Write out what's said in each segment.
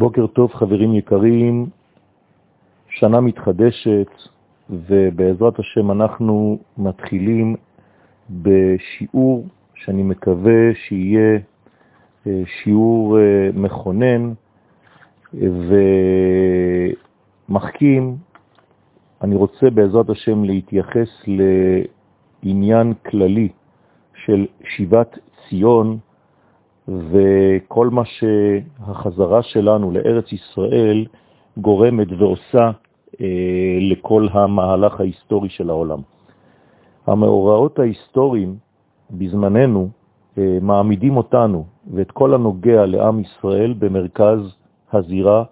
בוקר טוב חברים יקרים, שנה מתחדשת ובעזרת השם אנחנו מתחילים בשיעור שאני מקווה שיהיה אה, שיעור אה, מכונן ומחכים. אני רוצה בעזרת השם להתייחס לעניין כללי של שיבת ציון וכל מה שהחזרה שלנו לארץ ישראל גורמת ועושה אה, לכל המהלך ההיסטורי של העולם. המאורעות ההיסטוריים בזמננו אה, מעמידים אותנו ואת כל הנוגע לעם ישראל במרכז הזירה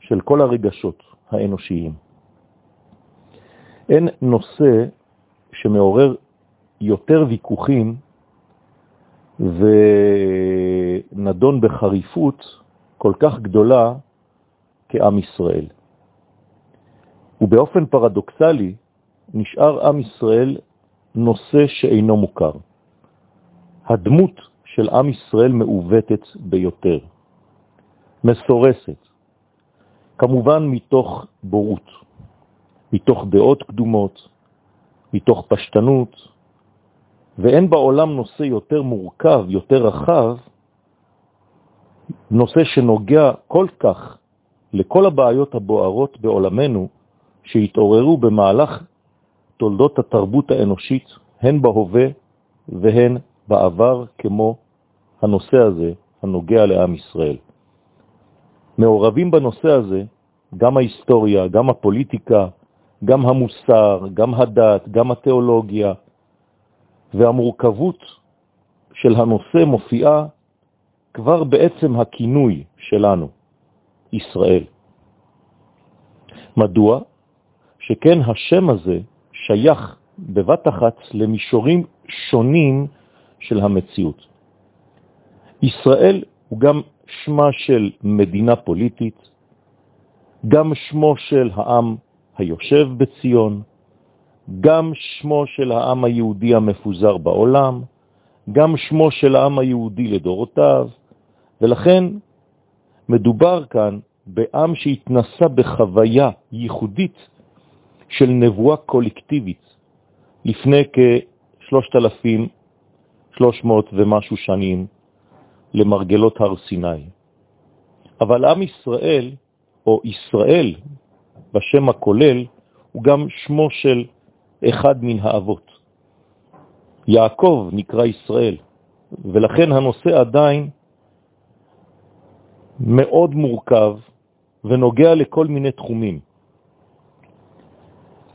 של כל הרגשות האנושיים. אין נושא שמעורר יותר ויכוחים ונדון בחריפות כל כך גדולה כעם ישראל. ובאופן פרדוקסלי נשאר עם ישראל נושא שאינו מוכר. הדמות של עם ישראל מעוותת ביותר, מסורסת, כמובן מתוך בורות, מתוך דעות קדומות, מתוך פשטנות, ואין בעולם נושא יותר מורכב, יותר רחב, נושא שנוגע כל כך לכל הבעיות הבוערות בעולמנו שהתעוררו במהלך תולדות התרבות האנושית, הן בהווה והן בעבר, כמו הנושא הזה הנוגע לעם ישראל. מעורבים בנושא הזה גם ההיסטוריה, גם הפוליטיקה, גם המוסר, גם הדת, גם התיאולוגיה, והמורכבות של הנושא מופיעה כבר בעצם הכינוי שלנו, ישראל. מדוע? שכן השם הזה שייך בבת אחת למישורים שונים של המציאות. ישראל הוא גם שמה של מדינה פוליטית, גם שמו של העם היושב בציון, גם שמו של העם היהודי המפוזר בעולם, גם שמו של העם היהודי לדורותיו, ולכן מדובר כאן בעם שהתנסה בחוויה ייחודית של נבואה קולקטיבית לפני כ-3,300 ומשהו שנים למרגלות הר סיני. אבל עם ישראל, או ישראל בשם הכולל, הוא גם שמו של אחד מן האבות. יעקב נקרא ישראל, ולכן הנושא עדיין מאוד מורכב ונוגע לכל מיני תחומים.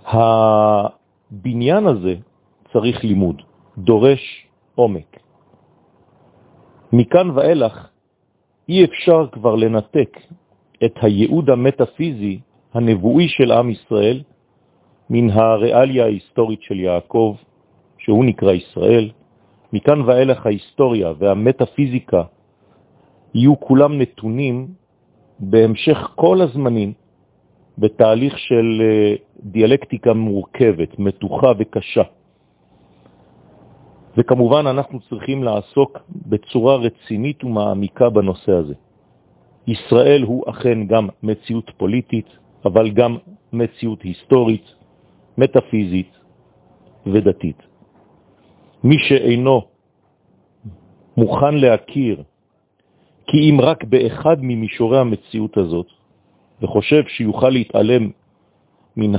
הבניין הזה צריך לימוד, דורש עומק. מכאן ואילך אי אפשר כבר לנתק את הייעוד המטאפיזי הנבואי של עם ישראל מן הריאליה ההיסטורית של יעקב, שהוא נקרא ישראל. מכאן ואילך ההיסטוריה והמטאפיזיקה יהיו כולם נתונים בהמשך כל הזמנים בתהליך של אה, דיאלקטיקה מורכבת, מתוחה וקשה. וכמובן אנחנו צריכים לעסוק בצורה רצינית ומעמיקה בנושא הזה. ישראל הוא אכן גם מציאות פוליטית, אבל גם מציאות היסטורית, מטאפיזית ודתית. מי שאינו מוכן להכיר כי אם רק באחד ממישורי המציאות הזאת, וחושב שיוכל להתעלם מן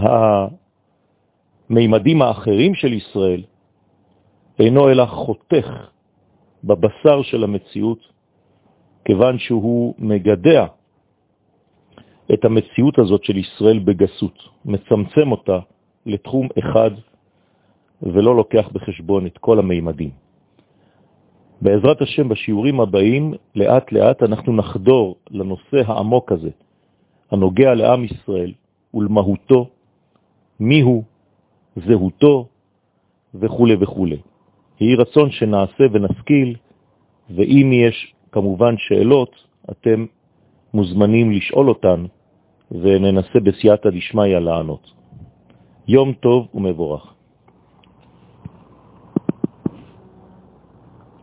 המימדים האחרים של ישראל, אינו אלא חותך בבשר של המציאות, כיוון שהוא מגדע את המציאות הזאת של ישראל בגסות, מצמצם אותה לתחום אחד ולא לוקח בחשבון את כל המימדים. בעזרת השם בשיעורים הבאים, לאט לאט אנחנו נחדור לנושא העמוק הזה, הנוגע לעם ישראל ולמהותו, מיהו, זהותו וכו' וכו'. יהי רצון שנעשה ונשכיל, ואם יש כמובן שאלות, אתם מוזמנים לשאול אותן, וננסה בסייעתא דשמיא לענות. יום טוב ומבורך.